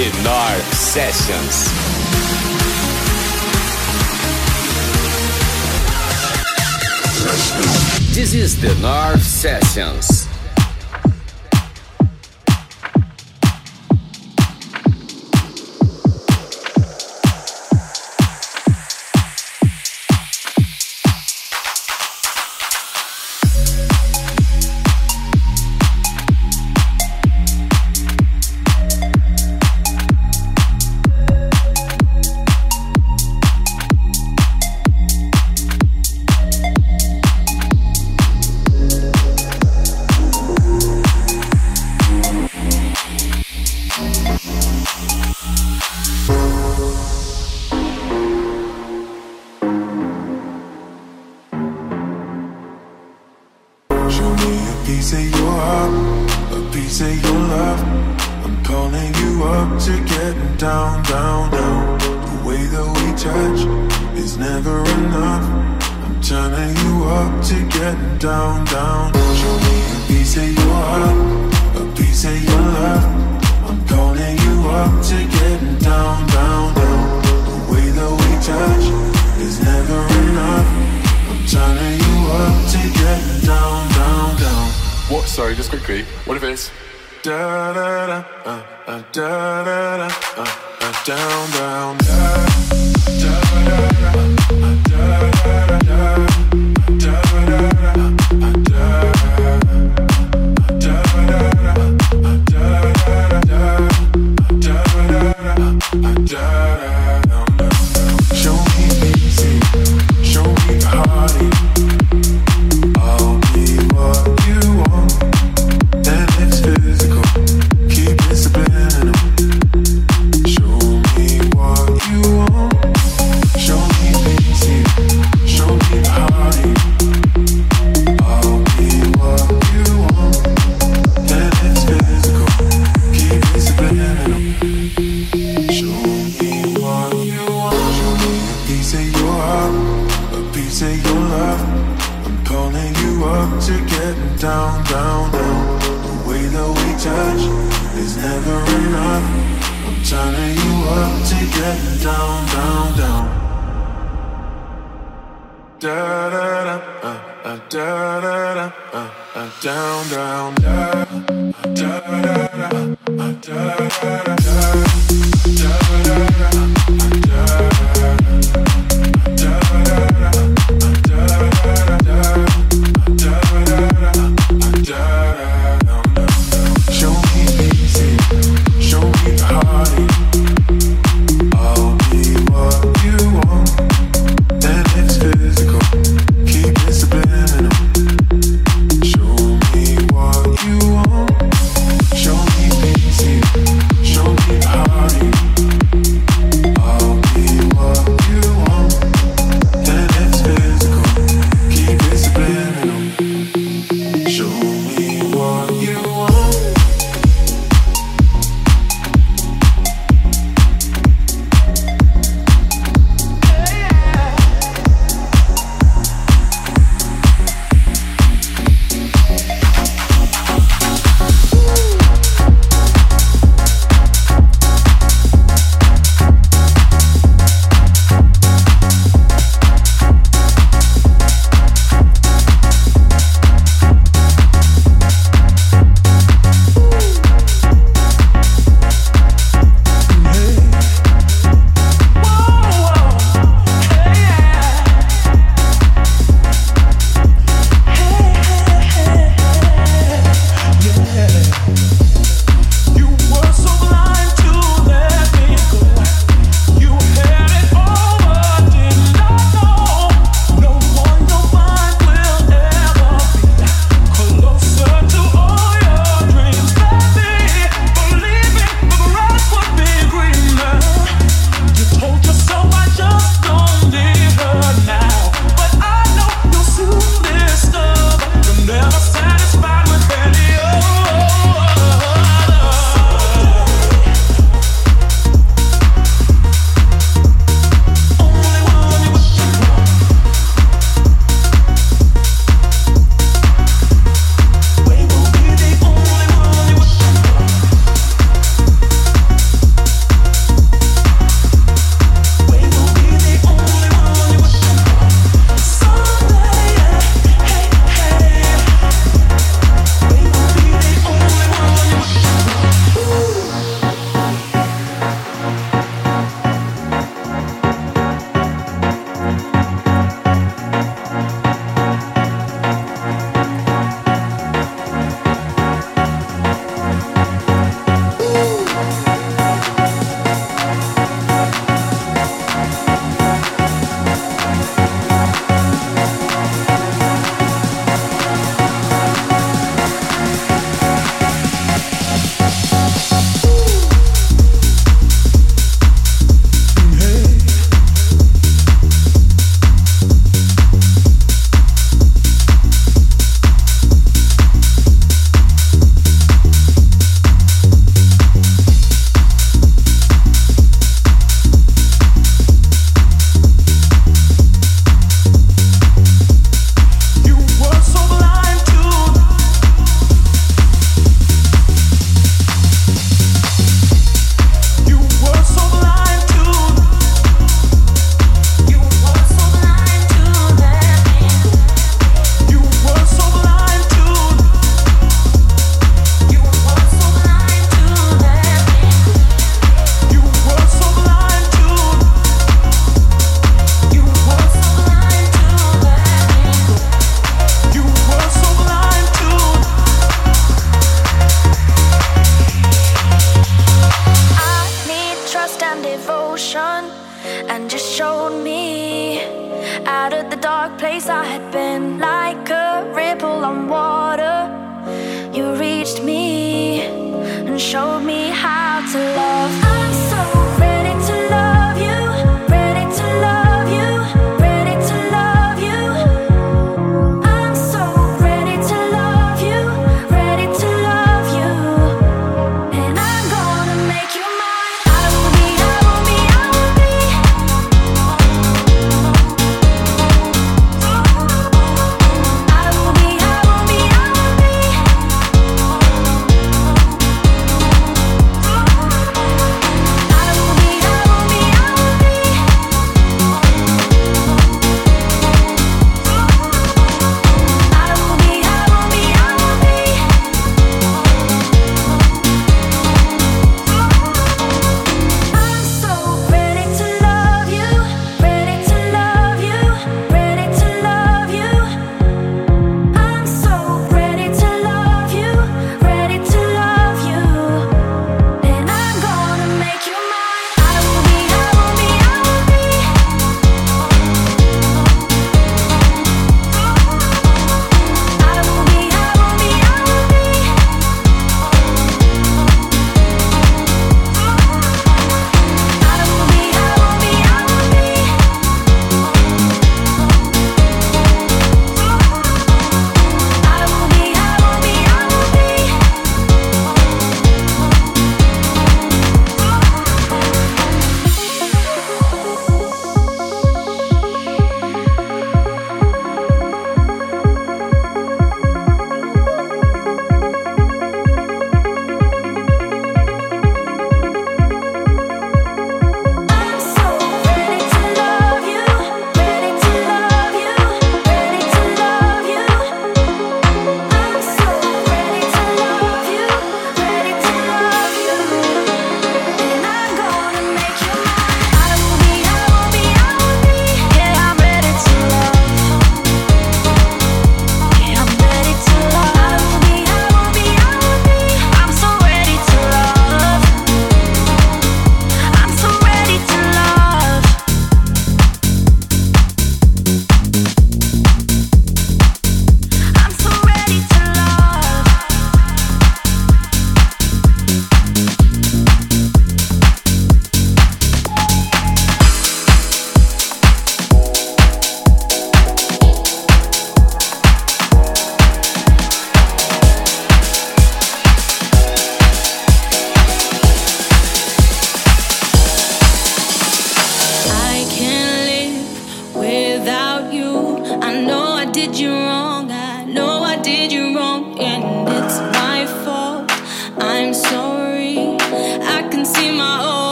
The North Sessions. This is the North Sessions.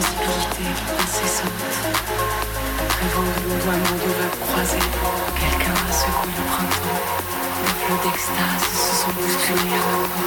sensibilité incessante. Rêvant de mon doigt, mon doigt va croiser quelqu'un à secoué le printemps. Le flot d'extase se sont bousculés à ma.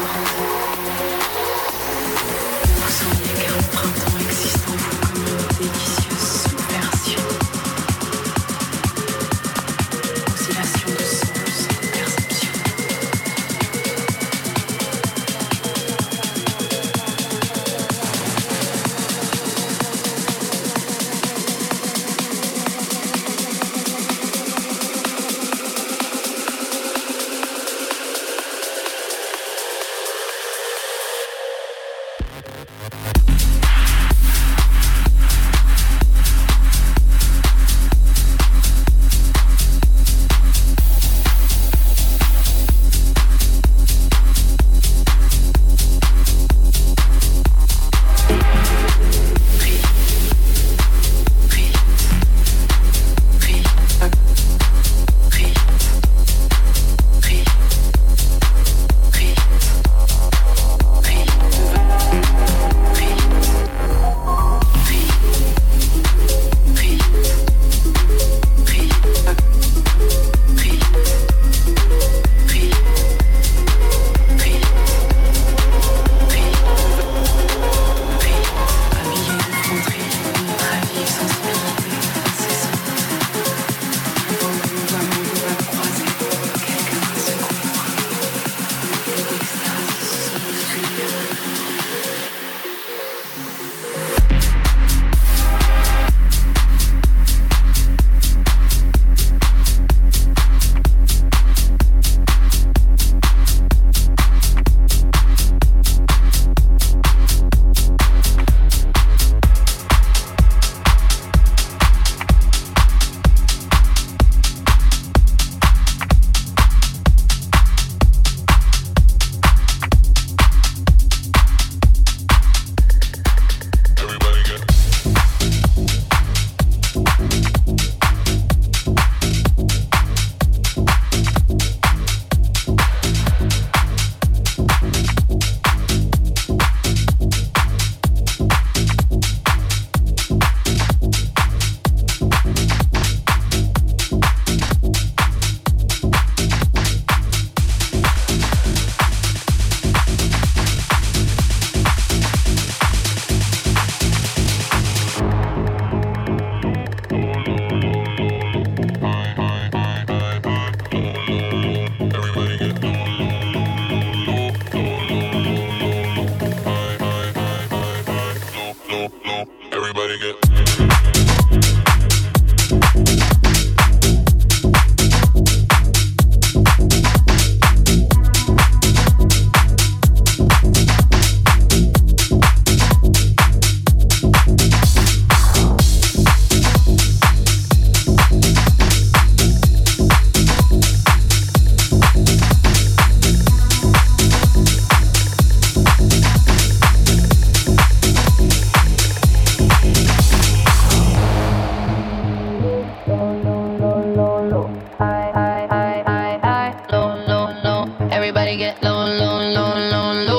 long, long, long, long, long.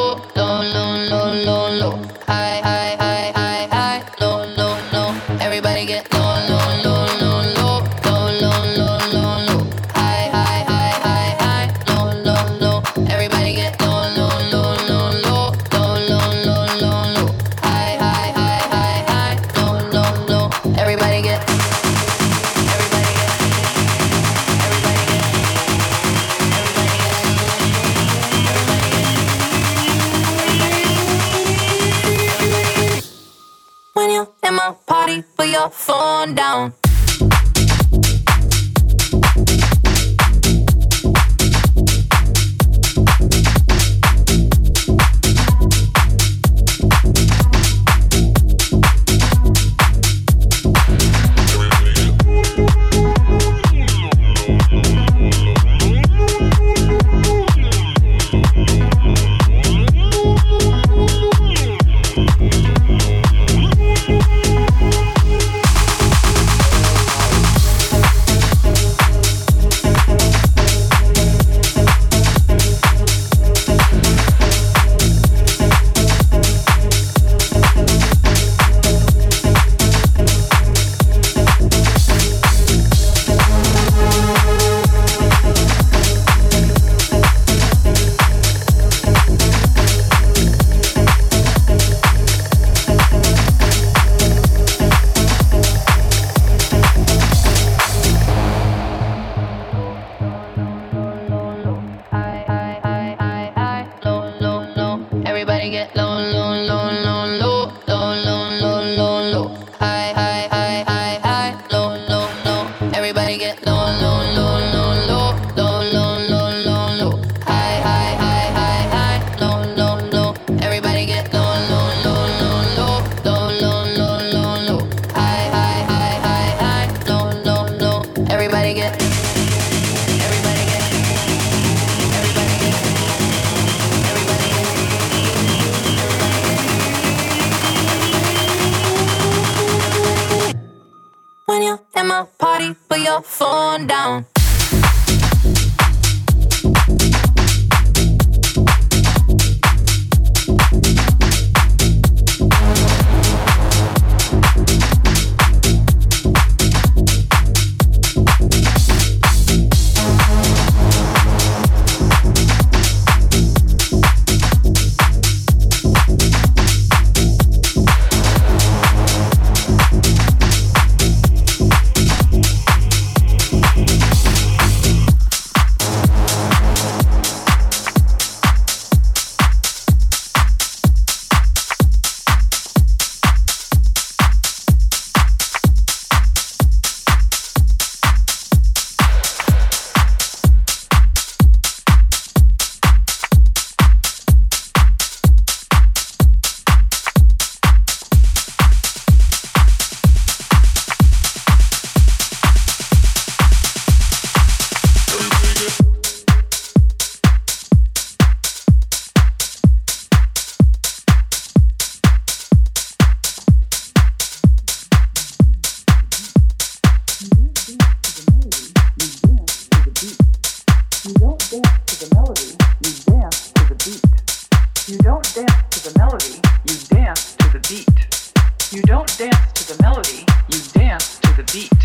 don't dance to the melody, you dance to the beat. You don't dance to the melody, you dance to the beat.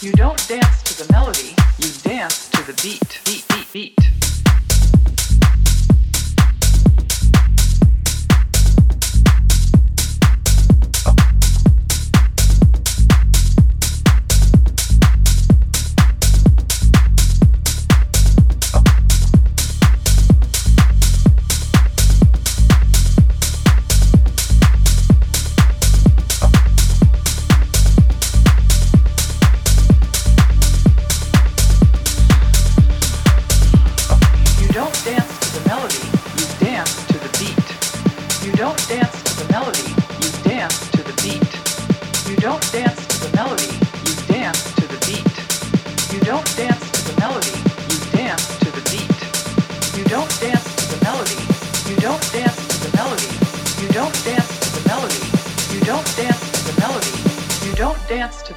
You don't dance to the melody, you dance to the beat, beat, beat, beat.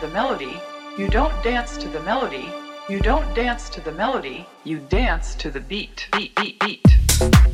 the melody, you don't dance to the melody, you don't dance to the melody, you dance to the beat, beat, beat, beat.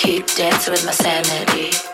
keep dancing with my sanity.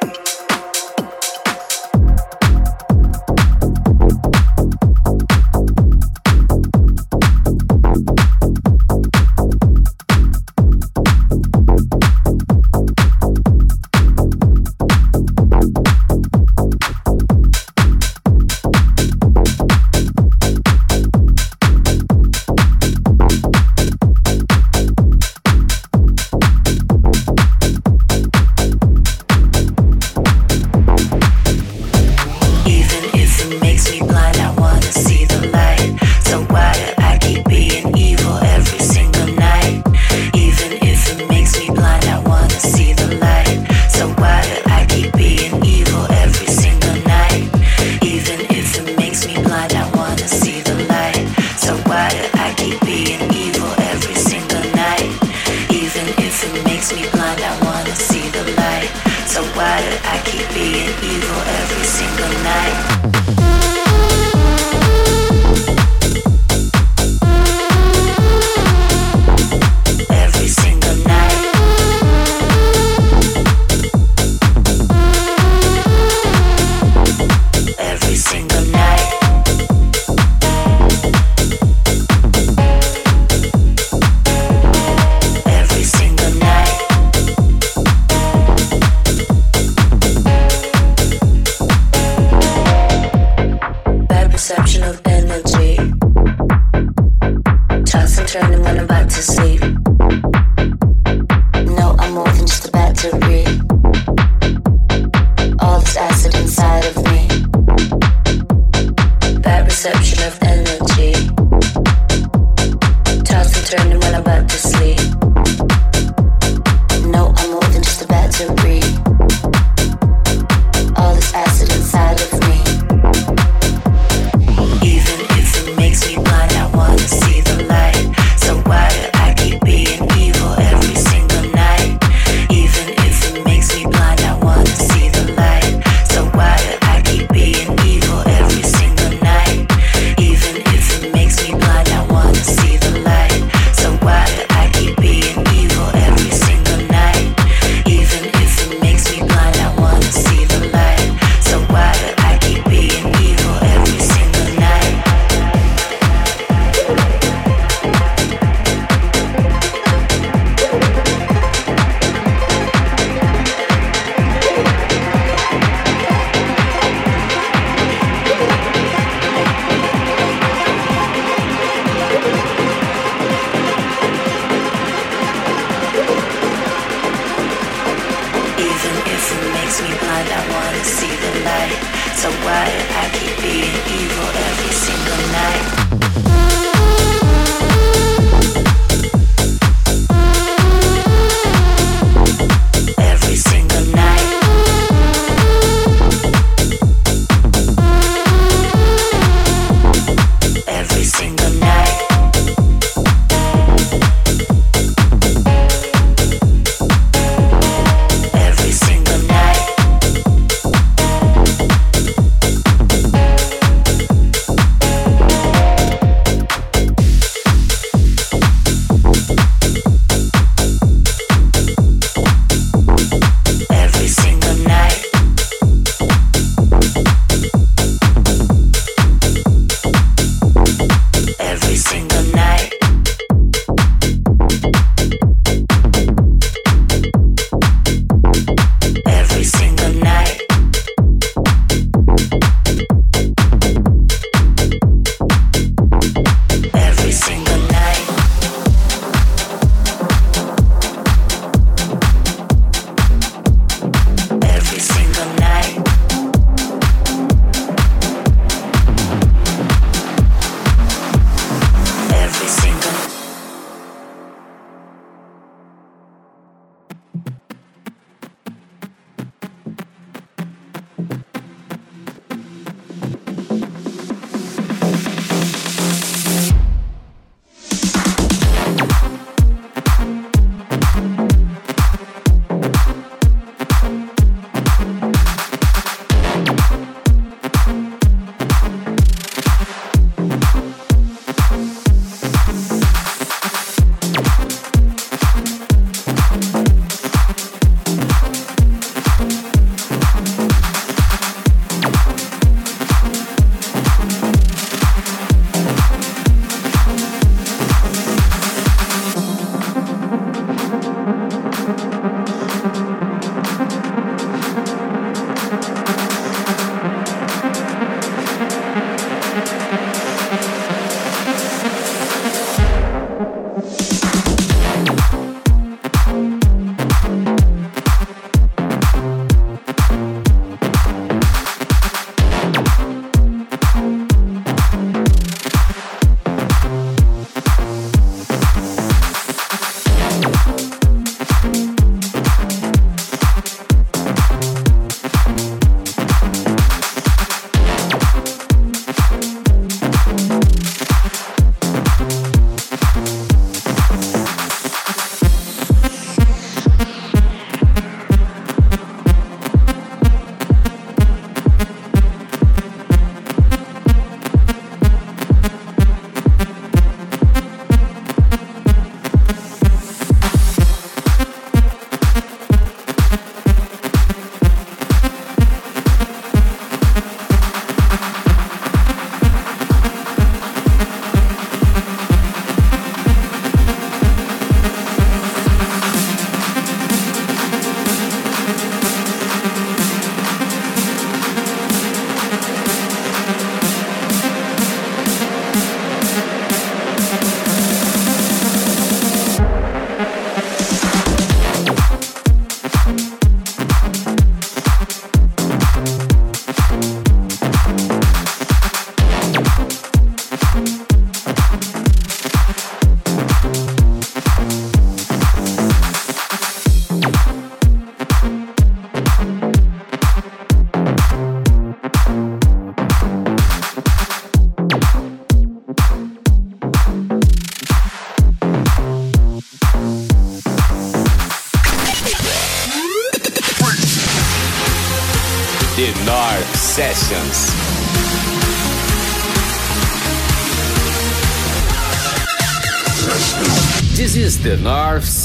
Christmas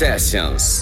Sessions.